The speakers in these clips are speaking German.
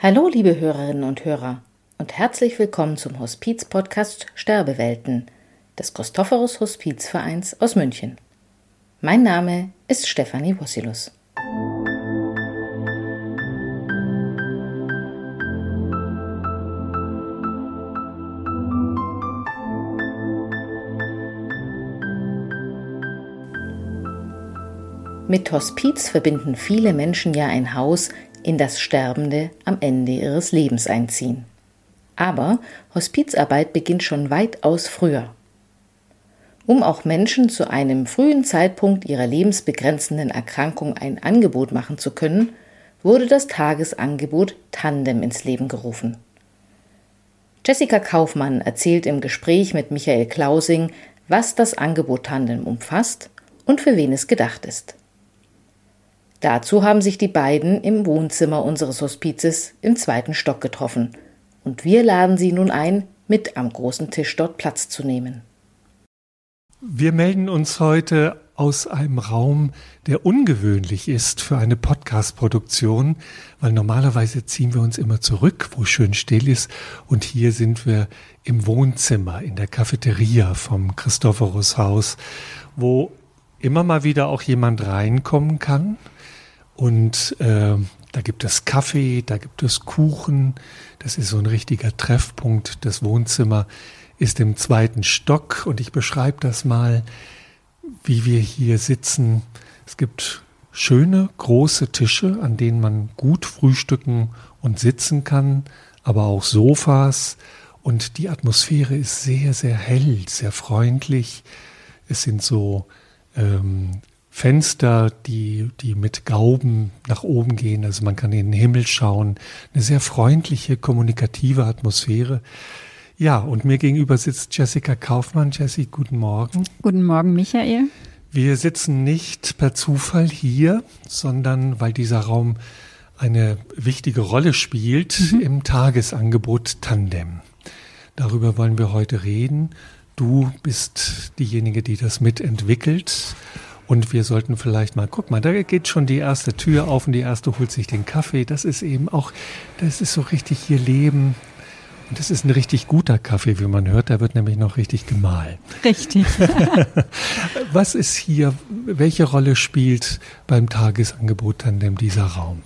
Hallo, liebe Hörerinnen und Hörer, und herzlich willkommen zum Hospiz-Podcast Sterbewelten des Christophorus Hospizvereins aus München. Mein Name ist Stefanie Wossilus. Mit Hospiz verbinden viele Menschen ja ein Haus, in das Sterbende am Ende ihres Lebens einziehen. Aber Hospizarbeit beginnt schon weitaus früher. Um auch Menschen zu einem frühen Zeitpunkt ihrer lebensbegrenzenden Erkrankung ein Angebot machen zu können, wurde das Tagesangebot Tandem ins Leben gerufen. Jessica Kaufmann erzählt im Gespräch mit Michael Klausing, was das Angebot Tandem umfasst und für wen es gedacht ist. Dazu haben sich die beiden im Wohnzimmer unseres Hospizes im zweiten Stock getroffen. Und wir laden sie nun ein, mit am großen Tisch dort Platz zu nehmen. Wir melden uns heute aus einem Raum, der ungewöhnlich ist für eine Podcast-Produktion, weil normalerweise ziehen wir uns immer zurück, wo schön still ist. Und hier sind wir im Wohnzimmer, in der Cafeteria vom Christophorus Haus, wo immer mal wieder auch jemand reinkommen kann und äh, da gibt es Kaffee, da gibt es Kuchen. Das ist so ein richtiger Treffpunkt. Das Wohnzimmer ist im zweiten Stock und ich beschreibe das mal, wie wir hier sitzen. Es gibt schöne große Tische, an denen man gut frühstücken und sitzen kann, aber auch Sofas. Und die Atmosphäre ist sehr, sehr hell, sehr freundlich. Es sind so ähm, Fenster, die, die mit Gauben nach oben gehen. Also man kann in den Himmel schauen. Eine sehr freundliche, kommunikative Atmosphäre. Ja, und mir gegenüber sitzt Jessica Kaufmann. Jessie, guten Morgen. Guten Morgen, Michael. Wir sitzen nicht per Zufall hier, sondern weil dieser Raum eine wichtige Rolle spielt mhm. im Tagesangebot Tandem. Darüber wollen wir heute reden. Du bist diejenige, die das mitentwickelt. Und wir sollten vielleicht mal, guck mal, da geht schon die erste Tür auf und die erste holt sich den Kaffee. Das ist eben auch, das ist so richtig hier Leben. Und das ist ein richtig guter Kaffee, wie man hört. Da wird nämlich noch richtig gemahlen. Richtig. Was ist hier, welche Rolle spielt beim Tagesangebot Tandem dieser Raum?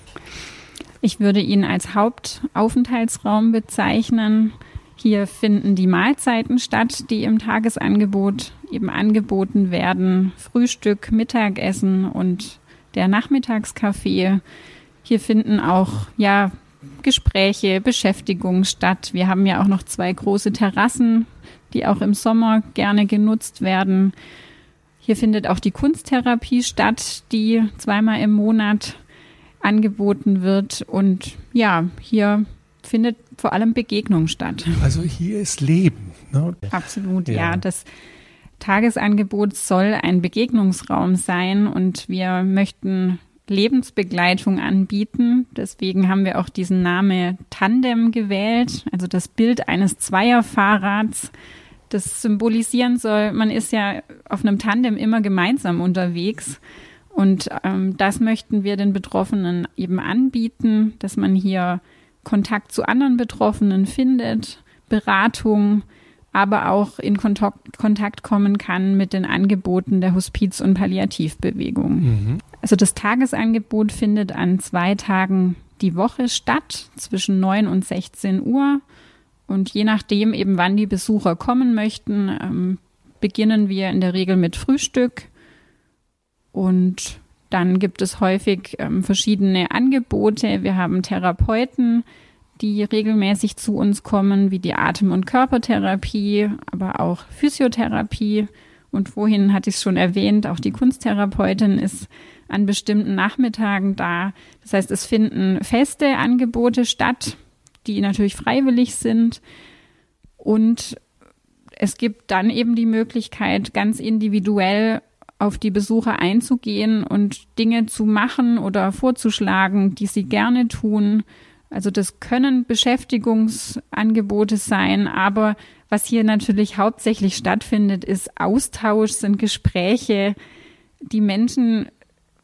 Ich würde ihn als Hauptaufenthaltsraum bezeichnen. Hier finden die Mahlzeiten statt, die im Tagesangebot eben angeboten werden. Frühstück, Mittagessen und der Nachmittagskaffee. Hier finden auch, ja, Gespräche, Beschäftigungen statt. Wir haben ja auch noch zwei große Terrassen, die auch im Sommer gerne genutzt werden. Hier findet auch die Kunsttherapie statt, die zweimal im Monat angeboten wird. Und ja, hier findet vor allem Begegnung statt. Also hier ist Leben. Ne? Absolut, ja. ja. Das Tagesangebot soll ein Begegnungsraum sein und wir möchten Lebensbegleitung anbieten. Deswegen haben wir auch diesen Namen Tandem gewählt, also das Bild eines Zweierfahrrads, das symbolisieren soll, man ist ja auf einem Tandem immer gemeinsam unterwegs. Und ähm, das möchten wir den Betroffenen eben anbieten, dass man hier Kontakt zu anderen Betroffenen findet, Beratung, aber auch in Kontakt, Kontakt kommen kann mit den Angeboten der Hospiz- und Palliativbewegung. Mhm. Also das Tagesangebot findet an zwei Tagen die Woche statt, zwischen 9 und 16 Uhr. Und je nachdem eben, wann die Besucher kommen möchten, ähm, beginnen wir in der Regel mit Frühstück und dann gibt es häufig ähm, verschiedene Angebote. Wir haben Therapeuten, die regelmäßig zu uns kommen, wie die Atem- und Körpertherapie, aber auch Physiotherapie. Und vorhin hatte ich es schon erwähnt, auch die Kunsttherapeutin ist an bestimmten Nachmittagen da. Das heißt, es finden feste Angebote statt, die natürlich freiwillig sind. Und es gibt dann eben die Möglichkeit, ganz individuell auf die Besucher einzugehen und Dinge zu machen oder vorzuschlagen, die sie gerne tun. Also das können Beschäftigungsangebote sein, aber was hier natürlich hauptsächlich stattfindet, ist Austausch, sind Gespräche. Die Menschen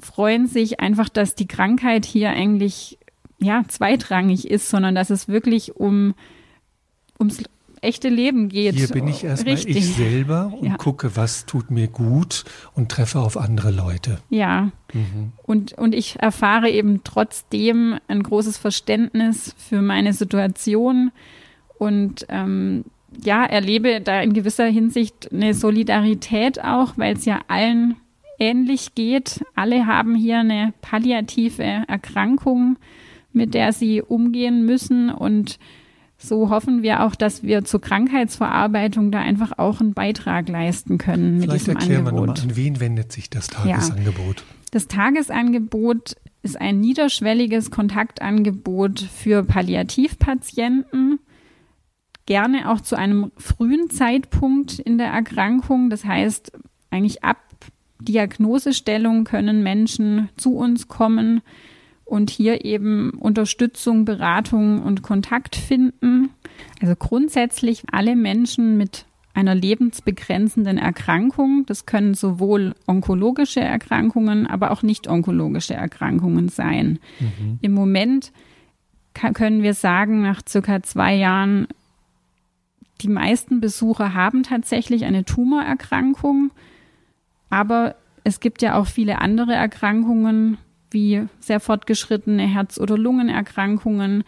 freuen sich einfach, dass die Krankheit hier eigentlich ja, zweitrangig ist, sondern dass es wirklich um, ums echte Leben geht. Hier bin ich erstmal ich selber und ja. gucke, was tut mir gut und treffe auf andere Leute. Ja. Mhm. Und, und ich erfahre eben trotzdem ein großes Verständnis für meine Situation und ähm, ja, erlebe da in gewisser Hinsicht eine Solidarität auch, weil es ja allen ähnlich geht. Alle haben hier eine palliative Erkrankung, mit der sie umgehen müssen und so hoffen wir auch, dass wir zur Krankheitsverarbeitung da einfach auch einen Beitrag leisten können mit Vielleicht diesem erklären Angebot. wir nochmal, an wen wendet sich das Tagesangebot? Ja. Das Tagesangebot ist ein niederschwelliges Kontaktangebot für Palliativpatienten, gerne auch zu einem frühen Zeitpunkt in der Erkrankung. Das heißt, eigentlich ab Diagnosestellung können Menschen zu uns kommen und hier eben Unterstützung, Beratung und Kontakt finden. Also grundsätzlich alle Menschen mit einer lebensbegrenzenden Erkrankung. Das können sowohl onkologische Erkrankungen, aber auch nicht onkologische Erkrankungen sein. Mhm. Im Moment können wir sagen, nach circa zwei Jahren, die meisten Besucher haben tatsächlich eine Tumorerkrankung, aber es gibt ja auch viele andere Erkrankungen, wie sehr fortgeschrittene Herz- oder Lungenerkrankungen.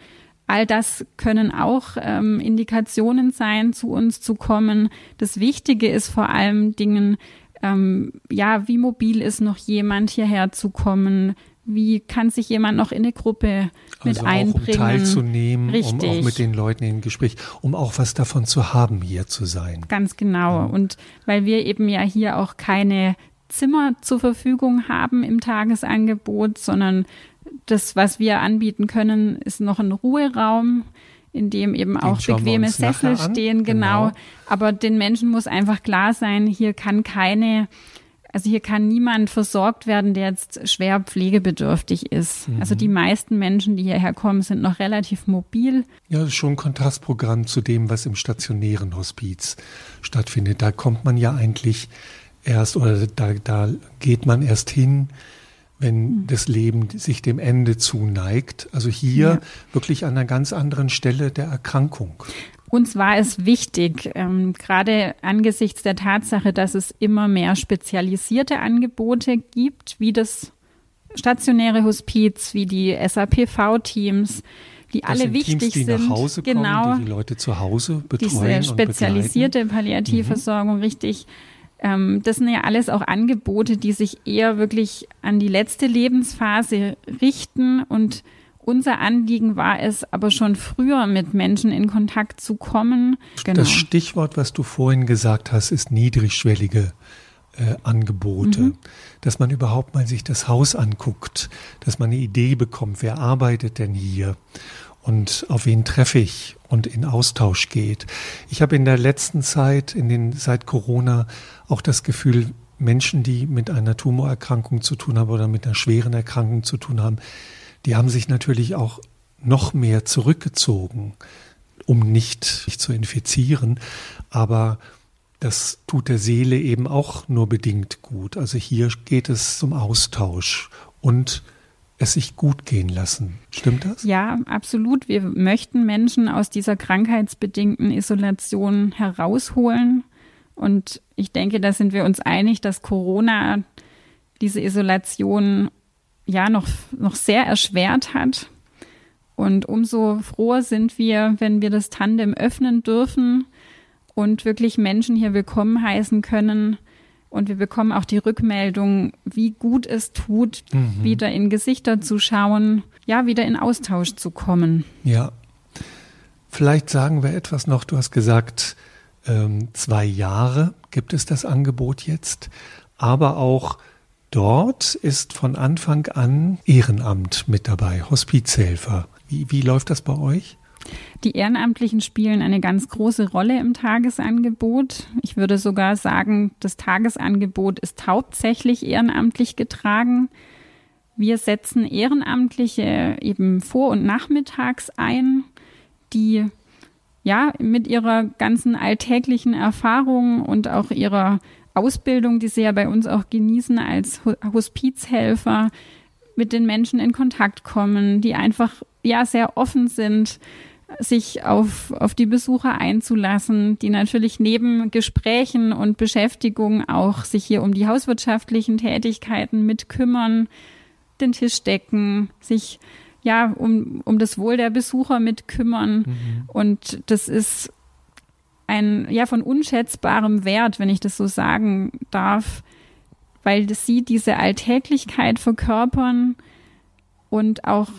All das können auch ähm, Indikationen sein, zu uns zu kommen. Das Wichtige ist vor allem Dingen, ähm, ja, wie mobil ist noch jemand hierher zu kommen? Wie kann sich jemand noch in eine Gruppe mit also einbringen? Auch, um teilzunehmen, Richtig. um auch mit den Leuten in Gespräch, um auch was davon zu haben, hier zu sein. Ganz genau. Ja. Und weil wir eben ja hier auch keine Zimmer zur Verfügung haben im Tagesangebot, sondern das, was wir anbieten können, ist noch ein Ruheraum, in dem eben den auch bequeme Sessel stehen, genau. genau. Aber den Menschen muss einfach klar sein, hier kann keine, also hier kann niemand versorgt werden, der jetzt schwer pflegebedürftig ist. Mhm. Also die meisten Menschen, die hierher kommen, sind noch relativ mobil. Ja, das ist schon ein Kontrastprogramm zu dem, was im stationären Hospiz stattfindet. Da kommt man ja eigentlich erst oder da, da geht man erst hin, wenn mhm. das Leben sich dem Ende zuneigt. Also hier ja. wirklich an einer ganz anderen Stelle der Erkrankung. Uns war es wichtig, ähm, gerade angesichts der Tatsache, dass es immer mehr spezialisierte Angebote gibt, wie das stationäre Hospiz, wie die SAPV-Teams, die das alle sind wichtig Teams, die sind. Nach Hause kommen, genau. Die, die Leute zu Hause betreuen Diese spezialisierte Palliativversorgung, mhm. richtig. Ähm, das sind ja alles auch Angebote, die sich eher wirklich an die letzte Lebensphase richten und unser Anliegen war es, aber schon früher mit Menschen in Kontakt zu kommen. Genau. Das Stichwort, was du vorhin gesagt hast, ist niedrigschwellige äh, Angebote, mhm. dass man überhaupt mal sich das Haus anguckt, dass man eine Idee bekommt, wer arbeitet denn hier und auf wen treffe ich und in Austausch geht. Ich habe in der letzten Zeit, in den seit Corona, auch das Gefühl, Menschen, die mit einer Tumorerkrankung zu tun haben oder mit einer schweren Erkrankung zu tun haben, die haben sich natürlich auch noch mehr zurückgezogen, um nicht, nicht zu infizieren. Aber das tut der Seele eben auch nur bedingt gut. Also hier geht es zum Austausch und es sich gut gehen lassen. Stimmt das? Ja, absolut. Wir möchten Menschen aus dieser krankheitsbedingten Isolation herausholen. Und ich denke, da sind wir uns einig, dass Corona diese Isolation ja noch, noch sehr erschwert hat. Und umso froher sind wir, wenn wir das Tandem öffnen dürfen und wirklich Menschen hier willkommen heißen können, und wir bekommen auch die Rückmeldung, wie gut es tut, mhm. wieder in Gesichter zu schauen, ja, wieder in Austausch zu kommen. Ja. Vielleicht sagen wir etwas noch. Du hast gesagt, ähm, zwei Jahre gibt es das Angebot jetzt, aber auch dort ist von Anfang an Ehrenamt mit dabei, Hospizhelfer. Wie, wie läuft das bei euch? Die Ehrenamtlichen spielen eine ganz große Rolle im Tagesangebot. Ich würde sogar sagen, das Tagesangebot ist hauptsächlich ehrenamtlich getragen. Wir setzen Ehrenamtliche eben vor und nachmittags ein, die ja mit ihrer ganzen alltäglichen Erfahrung und auch ihrer Ausbildung, die sie ja bei uns auch genießen als Hospizhelfer, mit den Menschen in Kontakt kommen, die einfach ja sehr offen sind, sich auf, auf die Besucher einzulassen, die natürlich neben Gesprächen und Beschäftigung auch sich hier um die hauswirtschaftlichen Tätigkeiten mitkümmern, den Tisch decken, sich ja um, um das Wohl der Besucher mitkümmern. Mhm. Und das ist ein ja von unschätzbarem Wert, wenn ich das so sagen darf, weil sie diese Alltäglichkeit verkörpern und auch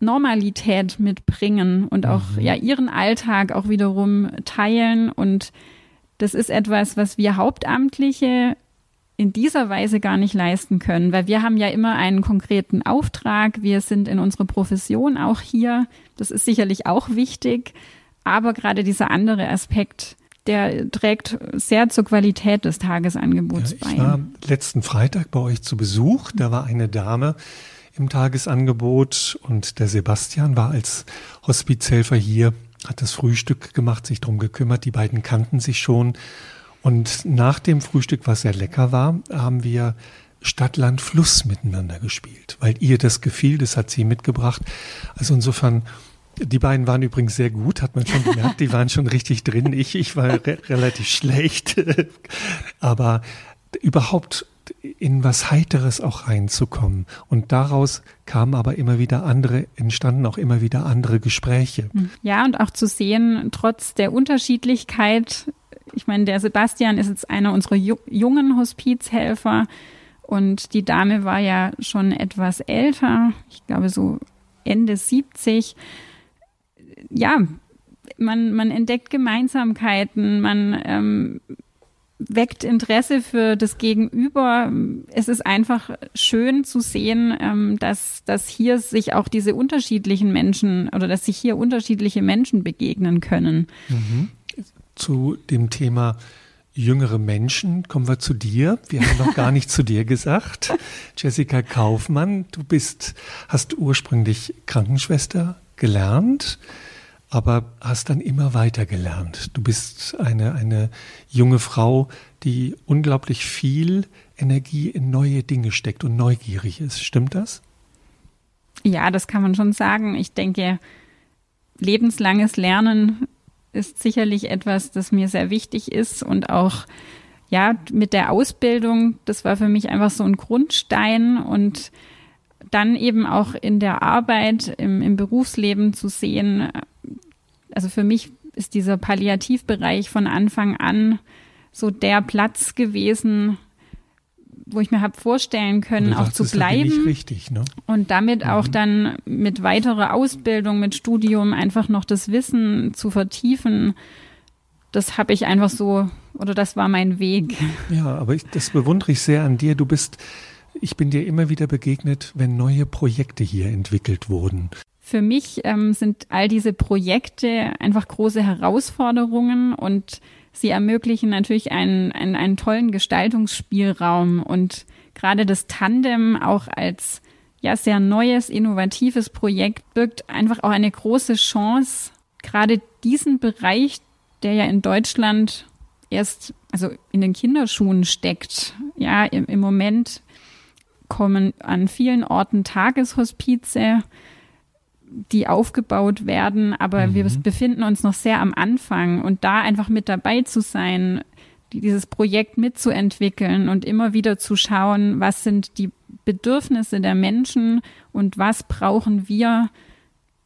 Normalität mitbringen und auch mhm. ja ihren Alltag auch wiederum teilen. Und das ist etwas, was wir Hauptamtliche in dieser Weise gar nicht leisten können, weil wir haben ja immer einen konkreten Auftrag, wir sind in unserer Profession auch hier, das ist sicherlich auch wichtig, aber gerade dieser andere Aspekt, der trägt sehr zur Qualität des Tagesangebots ja, ich bei. Ich war letzten Freitag bei euch zu Besuch, da war eine Dame, im Tagesangebot und der Sebastian war als Hospizhelfer hier, hat das Frühstück gemacht, sich drum gekümmert. Die beiden kannten sich schon. Und nach dem Frühstück, was sehr lecker war, haben wir Stadt, Land, Fluss miteinander gespielt, weil ihr das gefiel, das hat sie mitgebracht. Also insofern, die beiden waren übrigens sehr gut, hat man schon gemerkt, die waren schon richtig drin. Ich, ich war re relativ schlecht. Aber überhaupt in was Heiteres auch reinzukommen. Und daraus kamen aber immer wieder andere, entstanden auch immer wieder andere Gespräche. Hm. Ja, und auch zu sehen, trotz der Unterschiedlichkeit, ich meine, der Sebastian ist jetzt einer unserer jungen Hospizhelfer und die Dame war ja schon etwas älter, ich glaube so Ende 70. Ja, man, man entdeckt Gemeinsamkeiten, man ähm, weckt Interesse für das Gegenüber. Es ist einfach schön zu sehen, ähm, dass, dass hier sich auch diese unterschiedlichen Menschen oder dass sich hier unterschiedliche Menschen begegnen können. Mhm. Zu dem Thema jüngere Menschen kommen wir zu dir. Wir haben noch gar nicht zu dir gesagt. Jessica Kaufmann, du bist, hast ursprünglich Krankenschwester gelernt aber hast dann immer weiter gelernt. Du bist eine, eine junge Frau, die unglaublich viel Energie in neue Dinge steckt und neugierig ist. Stimmt das? Ja, das kann man schon sagen. Ich denke, lebenslanges Lernen ist sicherlich etwas, das mir sehr wichtig ist und auch ja, mit der Ausbildung, das war für mich einfach so ein Grundstein und dann eben auch in der Arbeit, im, im Berufsleben zu sehen, also für mich ist dieser Palliativbereich von Anfang an so der Platz gewesen, wo ich mir habe vorstellen können, auch zu bleiben. Richtig, ne? Und damit mhm. auch dann mit weiterer Ausbildung, mit Studium einfach noch das Wissen zu vertiefen. Das habe ich einfach so, oder das war mein Weg. Ja, aber ich, das bewundere ich sehr an dir. Du bist, ich bin dir immer wieder begegnet, wenn neue Projekte hier entwickelt wurden. Für mich ähm, sind all diese Projekte einfach große Herausforderungen und sie ermöglichen natürlich einen, einen, einen tollen Gestaltungsspielraum und gerade das Tandem auch als ja sehr neues, innovatives Projekt birgt einfach auch eine große Chance, gerade diesen Bereich, der ja in Deutschland erst, also in den Kinderschuhen steckt. Ja, im, im Moment kommen an vielen Orten Tageshospize die aufgebaut werden, aber mhm. wir befinden uns noch sehr am Anfang und da einfach mit dabei zu sein, dieses Projekt mitzuentwickeln und immer wieder zu schauen, was sind die Bedürfnisse der Menschen und was brauchen wir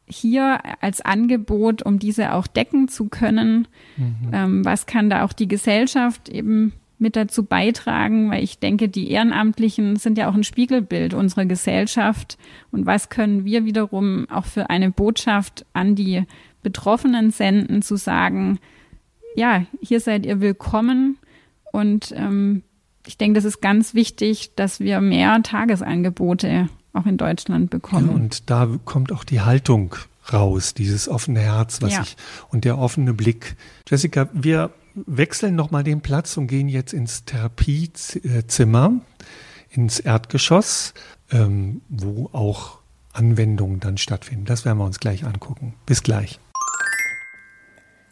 hier als Angebot, um diese auch decken zu können. Mhm. Ähm, was kann da auch die Gesellschaft eben mit dazu beitragen, weil ich denke, die Ehrenamtlichen sind ja auch ein Spiegelbild unserer Gesellschaft. Und was können wir wiederum auch für eine Botschaft an die Betroffenen senden, zu sagen, ja, hier seid ihr willkommen. Und ähm, ich denke, das ist ganz wichtig, dass wir mehr Tagesangebote auch in Deutschland bekommen. Ja, und da kommt auch die Haltung raus, dieses offene Herz, was ja. ich und der offene Blick. Jessica, wir wechseln nochmal den Platz und gehen jetzt ins Therapiezimmer, ins Erdgeschoss, ähm, wo auch Anwendungen dann stattfinden. Das werden wir uns gleich angucken. Bis gleich.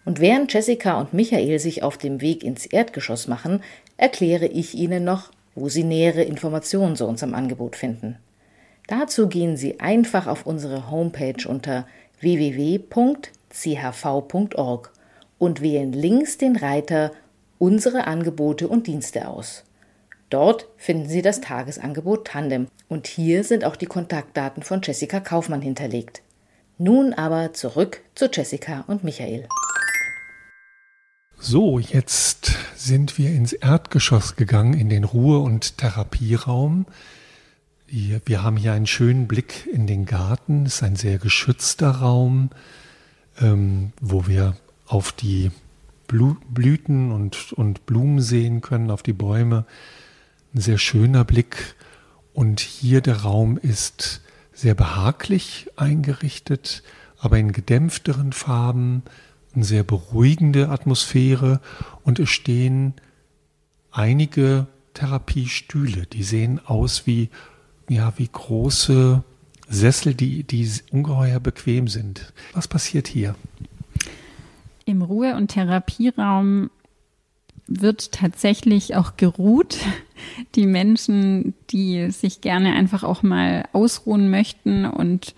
Und während Jessica und Michael sich auf dem Weg ins Erdgeschoss machen, erkläre ich Ihnen noch, wo Sie nähere Informationen zu unserem Angebot finden. Dazu gehen Sie einfach auf unsere Homepage unter www.chv.org und wählen links den Reiter Unsere Angebote und Dienste aus. Dort finden Sie das Tagesangebot Tandem und hier sind auch die Kontaktdaten von Jessica Kaufmann hinterlegt. Nun aber zurück zu Jessica und Michael. So, jetzt sind wir ins Erdgeschoss gegangen, in den Ruhe- und Therapieraum. Wir haben hier einen schönen Blick in den Garten. Es ist ein sehr geschützter Raum, ähm, wo wir auf die Blüten und, und Blumen sehen können, auf die Bäume. Ein sehr schöner Blick. Und hier der Raum ist sehr behaglich eingerichtet, aber in gedämpfteren Farben, eine sehr beruhigende Atmosphäre und es stehen einige Therapiestühle, die sehen aus wie ja, wie große Sessel, die, die ungeheuer bequem sind. Was passiert hier? Im Ruhe- und Therapieraum wird tatsächlich auch geruht. Die Menschen, die sich gerne einfach auch mal ausruhen möchten und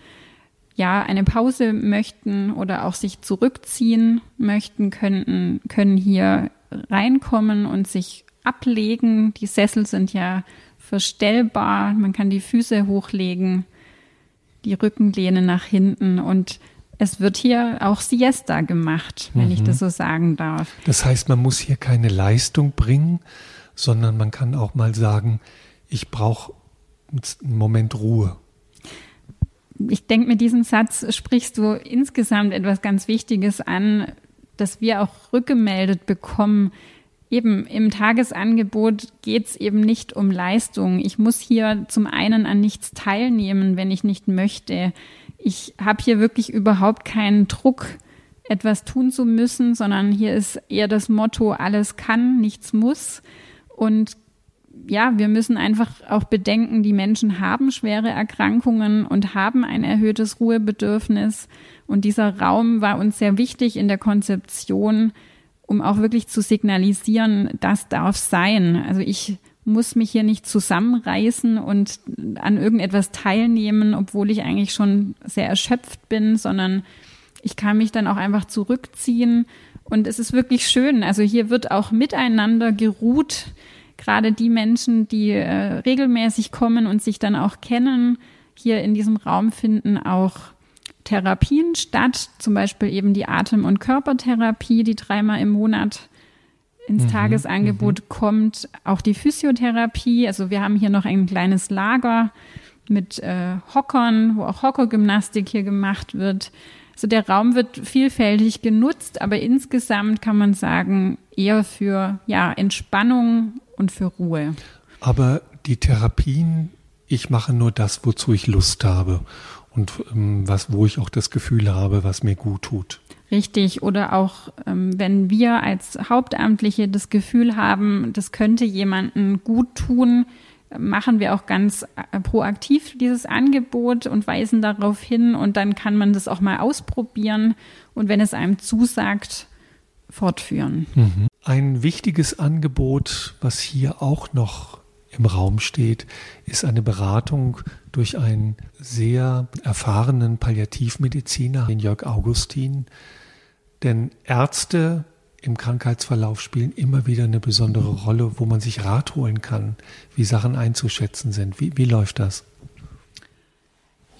ja, eine Pause möchten oder auch sich zurückziehen möchten, könnten, können hier reinkommen und sich ablegen. Die Sessel sind ja verstellbar. Man kann die Füße hochlegen, die Rückenlehne nach hinten und es wird hier auch Siesta gemacht, wenn mhm. ich das so sagen darf. Das heißt, man muss hier keine Leistung bringen, sondern man kann auch mal sagen, ich brauche einen Moment Ruhe. Ich denke, mit diesem Satz sprichst du insgesamt etwas ganz Wichtiges an, dass wir auch rückgemeldet bekommen, eben im Tagesangebot geht es eben nicht um Leistung. Ich muss hier zum einen an nichts teilnehmen, wenn ich nicht möchte. Ich habe hier wirklich überhaupt keinen Druck, etwas tun zu müssen, sondern hier ist eher das Motto, alles kann, nichts muss. Und ja, wir müssen einfach auch bedenken, die Menschen haben schwere Erkrankungen und haben ein erhöhtes Ruhebedürfnis. Und dieser Raum war uns sehr wichtig in der Konzeption, um auch wirklich zu signalisieren, das darf sein. Also ich muss mich hier nicht zusammenreißen und an irgendetwas teilnehmen, obwohl ich eigentlich schon sehr erschöpft bin, sondern ich kann mich dann auch einfach zurückziehen. Und es ist wirklich schön. Also hier wird auch miteinander geruht. Gerade die Menschen, die äh, regelmäßig kommen und sich dann auch kennen, hier in diesem Raum finden auch Therapien statt, zum Beispiel eben die Atem- und Körpertherapie, die dreimal im Monat ins mhm, Tagesangebot mhm. kommt, auch die Physiotherapie. Also wir haben hier noch ein kleines Lager mit äh, Hockern, wo auch Hockergymnastik hier gemacht wird. Also der Raum wird vielfältig genutzt, aber insgesamt kann man sagen, eher für ja, Entspannung und für Ruhe. Aber die Therapien, ich mache nur das, wozu ich Lust habe und ähm, was, wo ich auch das Gefühl habe, was mir gut tut. Richtig. Oder auch, ähm, wenn wir als Hauptamtliche das Gefühl haben, das könnte jemanden gut tun, machen wir auch ganz äh, proaktiv dieses Angebot und weisen darauf hin und dann kann man das auch mal ausprobieren und wenn es einem zusagt, fortführen. Mhm. Ein wichtiges Angebot, was hier auch noch im Raum steht, ist eine Beratung durch einen sehr erfahrenen Palliativmediziner, den Jörg Augustin. Denn Ärzte im Krankheitsverlauf spielen immer wieder eine besondere Rolle, wo man sich Rat holen kann, wie Sachen einzuschätzen sind. Wie, wie läuft das?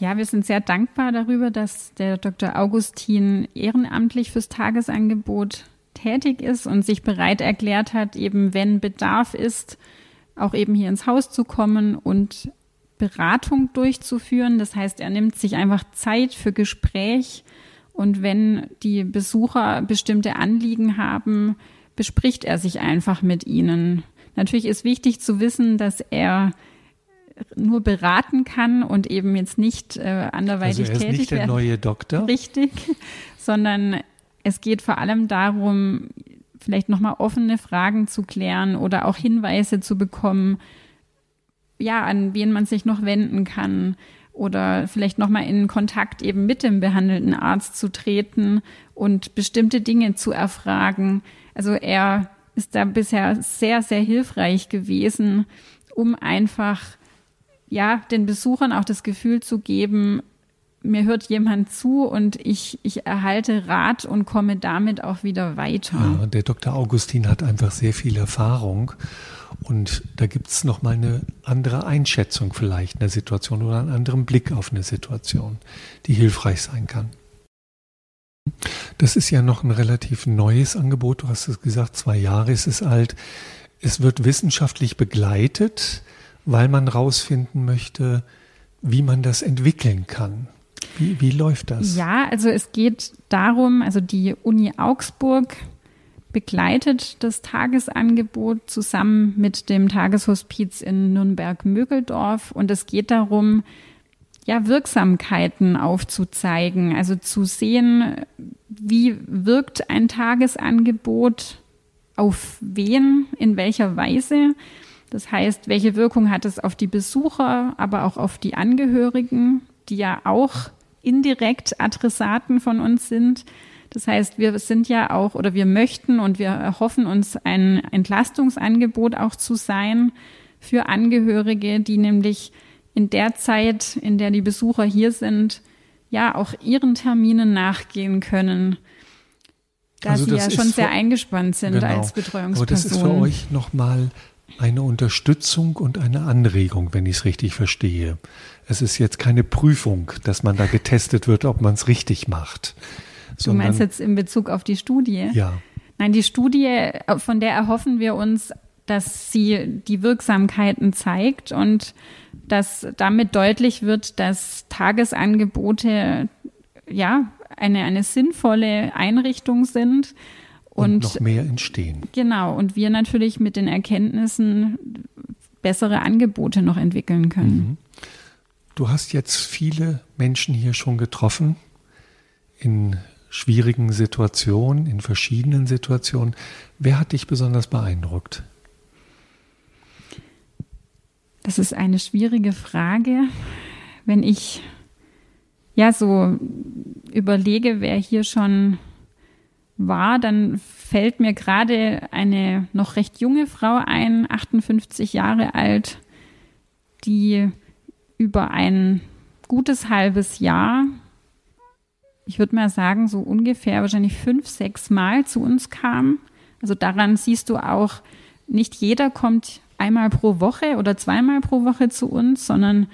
Ja, wir sind sehr dankbar darüber, dass der Dr. Augustin ehrenamtlich fürs Tagesangebot tätig ist und sich bereit erklärt hat, eben wenn Bedarf ist, auch eben hier ins Haus zu kommen und Beratung durchzuführen. Das heißt, er nimmt sich einfach Zeit für Gespräch und wenn die Besucher bestimmte Anliegen haben, bespricht er sich einfach mit ihnen. Natürlich ist wichtig zu wissen, dass er nur beraten kann und eben jetzt nicht äh, anderweitig also er ist tätig nicht der werden. neue Doktor. Richtig, sondern es geht vor allem darum, vielleicht nochmal offene Fragen zu klären oder auch Hinweise zu bekommen, ja, an wen man sich noch wenden kann oder vielleicht nochmal in Kontakt eben mit dem behandelten Arzt zu treten und bestimmte Dinge zu erfragen. Also er ist da bisher sehr, sehr hilfreich gewesen, um einfach ja, den Besuchern auch das Gefühl zu geben, mir hört jemand zu und ich, ich erhalte Rat und komme damit auch wieder weiter. Ja, der Dr. Augustin hat einfach sehr viel Erfahrung und da gibt es nochmal eine andere Einschätzung vielleicht einer Situation oder einen anderen Blick auf eine Situation, die hilfreich sein kann. Das ist ja noch ein relativ neues Angebot. Du hast es gesagt, zwei Jahre ist es alt. Es wird wissenschaftlich begleitet, weil man herausfinden möchte, wie man das entwickeln kann. Wie, wie läuft das? Ja, also es geht darum, also die Uni Augsburg begleitet das Tagesangebot zusammen mit dem Tageshospiz in Nürnberg-Mögeldorf und es geht darum, ja, Wirksamkeiten aufzuzeigen, also zu sehen, wie wirkt ein Tagesangebot auf wen, in welcher Weise. Das heißt, welche Wirkung hat es auf die Besucher, aber auch auf die Angehörigen, die ja auch indirekt Adressaten von uns sind. Das heißt, wir sind ja auch oder wir möchten und wir erhoffen uns ein Entlastungsangebot auch zu sein für Angehörige, die nämlich in der Zeit, in der die Besucher hier sind, ja auch ihren Terminen nachgehen können. Da also sie ja schon sehr eingespannt sind genau. als Betreuungsperson. Aber das ist für euch nochmal eine Unterstützung und eine Anregung, wenn ich es richtig verstehe. Es ist jetzt keine Prüfung, dass man da getestet wird, ob man es richtig macht. Du meinst jetzt in Bezug auf die Studie? Ja. Nein, die Studie, von der erhoffen wir uns, dass sie die Wirksamkeiten zeigt und dass damit deutlich wird, dass Tagesangebote ja eine, eine sinnvolle Einrichtung sind. Und, und noch mehr entstehen. Genau, und wir natürlich mit den Erkenntnissen bessere Angebote noch entwickeln können. Mhm. Du hast jetzt viele Menschen hier schon getroffen in schwierigen Situationen, in verschiedenen Situationen. Wer hat dich besonders beeindruckt? Das ist eine schwierige Frage. Wenn ich ja so überlege, wer hier schon war, dann fällt mir gerade eine noch recht junge Frau ein, 58 Jahre alt, die über ein gutes halbes Jahr, ich würde mal sagen, so ungefähr wahrscheinlich fünf, sechs Mal zu uns kam. Also daran siehst du auch, nicht jeder kommt einmal pro Woche oder zweimal pro Woche zu uns, sondern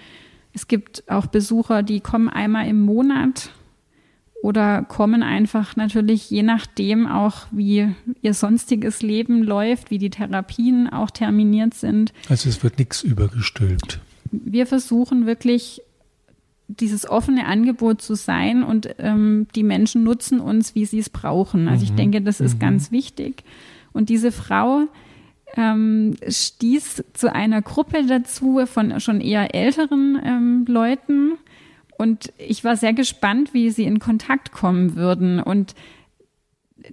es gibt auch Besucher, die kommen einmal im Monat oder kommen einfach natürlich je nachdem auch, wie ihr sonstiges Leben läuft, wie die Therapien auch terminiert sind. Also es wird nichts übergestülpt. Wir versuchen wirklich dieses offene Angebot zu sein und ähm, die Menschen nutzen uns, wie sie es brauchen. Also mhm. ich denke, das ist mhm. ganz wichtig. Und diese Frau, ähm, stieß zu einer Gruppe dazu von schon eher älteren ähm, Leuten. Und ich war sehr gespannt, wie sie in Kontakt kommen würden. Und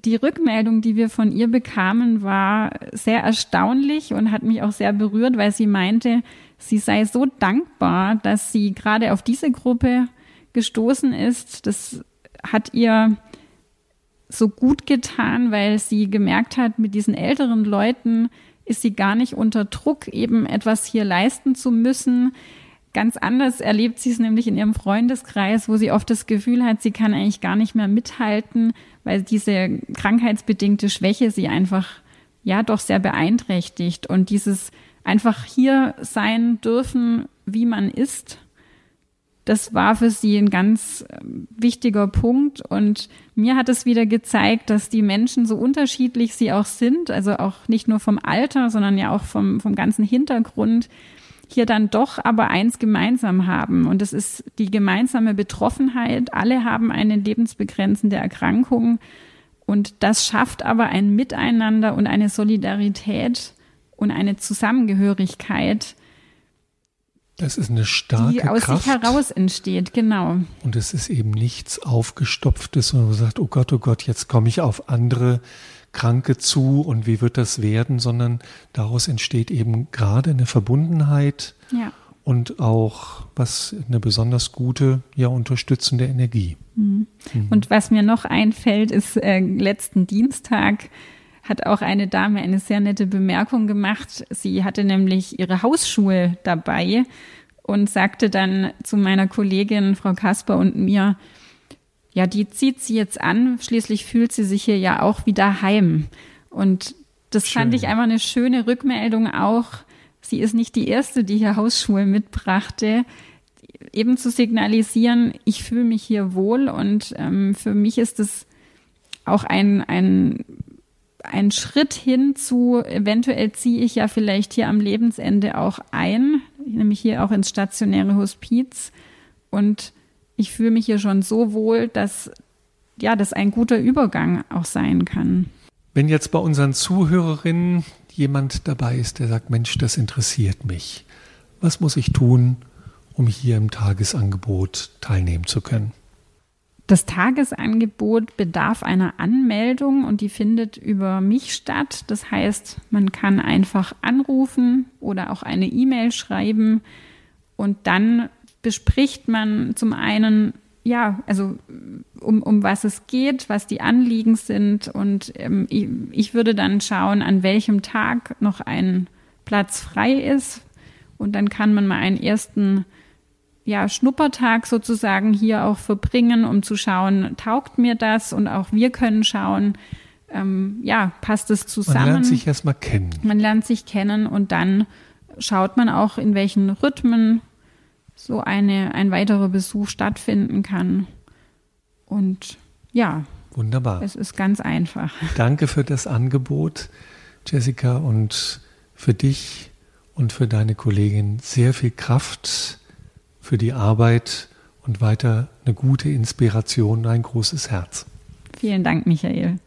die Rückmeldung, die wir von ihr bekamen, war sehr erstaunlich und hat mich auch sehr berührt, weil sie meinte, sie sei so dankbar, dass sie gerade auf diese Gruppe gestoßen ist. Das hat ihr so gut getan, weil sie gemerkt hat, mit diesen älteren Leuten ist sie gar nicht unter Druck, eben etwas hier leisten zu müssen. Ganz anders erlebt sie es nämlich in ihrem Freundeskreis, wo sie oft das Gefühl hat, sie kann eigentlich gar nicht mehr mithalten, weil diese krankheitsbedingte Schwäche sie einfach ja doch sehr beeinträchtigt und dieses einfach hier sein dürfen, wie man ist, das war für sie ein ganz ähm, wichtiger Punkt. Und mir hat es wieder gezeigt, dass die Menschen, so unterschiedlich sie auch sind, also auch nicht nur vom Alter, sondern ja auch vom, vom ganzen Hintergrund, hier dann doch aber eins gemeinsam haben. Und das ist die gemeinsame Betroffenheit. Alle haben eine lebensbegrenzende Erkrankung. Und das schafft aber ein Miteinander und eine Solidarität und eine Zusammengehörigkeit, das ist eine starke die aus Kraft. sich heraus entsteht, genau. Und es ist eben nichts aufgestopftes, sondern man sagt, oh Gott, oh Gott, jetzt komme ich auf andere Kranke zu und wie wird das werden, sondern daraus entsteht eben gerade eine Verbundenheit ja. und auch was eine besonders gute, ja unterstützende Energie. Mhm. Mhm. Und was mir noch einfällt, ist äh, letzten Dienstag hat auch eine Dame eine sehr nette Bemerkung gemacht. Sie hatte nämlich ihre Hausschuhe dabei und sagte dann zu meiner Kollegin Frau Kasper und mir, ja, die zieht sie jetzt an, schließlich fühlt sie sich hier ja auch wieder heim. Und das Schön. fand ich einfach eine schöne Rückmeldung auch. Sie ist nicht die erste, die hier Hausschuhe mitbrachte. Eben zu signalisieren, ich fühle mich hier wohl und ähm, für mich ist es auch ein, ein, ein Schritt hin zu, eventuell ziehe ich ja vielleicht hier am Lebensende auch ein, nämlich hier auch ins stationäre Hospiz und ich fühle mich hier schon so wohl, dass ja, das ein guter Übergang auch sein kann. Wenn jetzt bei unseren Zuhörerinnen jemand dabei ist, der sagt, Mensch, das interessiert mich, was muss ich tun, um hier im Tagesangebot teilnehmen zu können? Das Tagesangebot bedarf einer Anmeldung und die findet über mich statt. Das heißt, man kann einfach anrufen oder auch eine E-Mail schreiben und dann bespricht man zum einen, ja, also um, um was es geht, was die Anliegen sind. Und ähm, ich, ich würde dann schauen, an welchem Tag noch ein Platz frei ist. Und dann kann man mal einen ersten ja, Schnuppertag sozusagen hier auch verbringen, um zu schauen, taugt mir das? Und auch wir können schauen, ähm, ja, passt es zusammen? Man lernt sich erstmal kennen. Man lernt sich kennen und dann schaut man auch, in welchen Rhythmen so eine, ein weiterer Besuch stattfinden kann. Und ja, wunderbar. Es ist ganz einfach. Danke für das Angebot, Jessica, und für dich und für deine Kollegin sehr viel Kraft für die Arbeit und weiter eine gute Inspiration und ein großes Herz. Vielen Dank, Michael.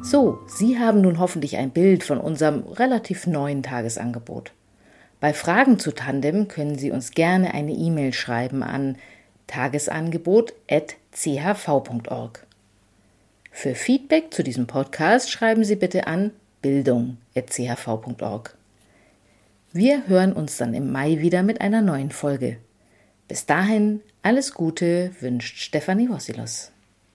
So, Sie haben nun hoffentlich ein Bild von unserem relativ neuen Tagesangebot. Bei Fragen zu Tandem können Sie uns gerne eine E-Mail schreiben an tagesangebot.chv.org. Für Feedback zu diesem Podcast schreiben Sie bitte an bildung.chv.org. Wir hören uns dann im Mai wieder mit einer neuen Folge. Bis dahin alles Gute wünscht Stefanie Wossilos.